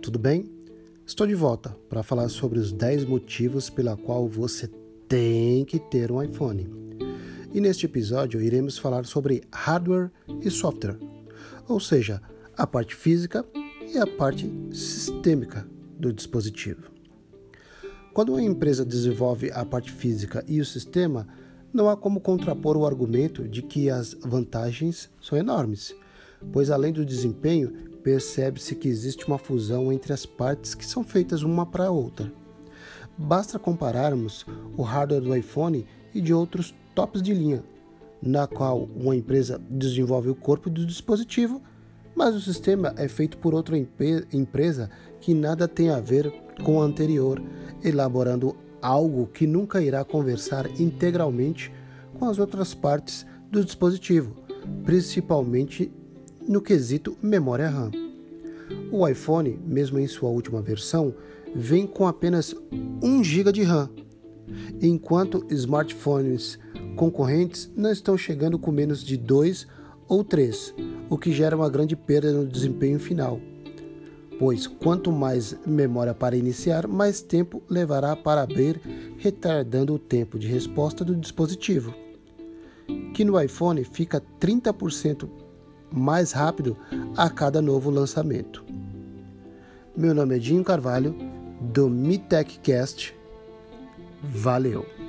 tudo bem? Estou de volta para falar sobre os 10 motivos pela qual você tem que ter um iPhone. E neste episódio iremos falar sobre hardware e software, ou seja, a parte física e a parte sistêmica do dispositivo. Quando uma empresa desenvolve a parte física e o sistema, não há como contrapor o argumento de que as vantagens são enormes, pois além do desempenho, percebe-se que existe uma fusão entre as partes que são feitas uma para a outra. Basta compararmos o hardware do iPhone e de outros tops de linha, na qual uma empresa desenvolve o corpo do dispositivo, mas o sistema é feito por outra empresa que nada tem a ver com a anterior, elaborando algo que nunca irá conversar integralmente com as outras partes do dispositivo, principalmente no quesito memória RAM. O iPhone, mesmo em sua última versão, vem com apenas 1 GB de RAM, enquanto smartphones concorrentes não estão chegando com menos de 2 ou 3, o que gera uma grande perda no desempenho final pois quanto mais memória para iniciar, mais tempo levará para abrir, retardando o tempo de resposta do dispositivo, que no iPhone fica 30% mais rápido a cada novo lançamento. Meu nome é Dinho Carvalho, do MiTechCast. Valeu!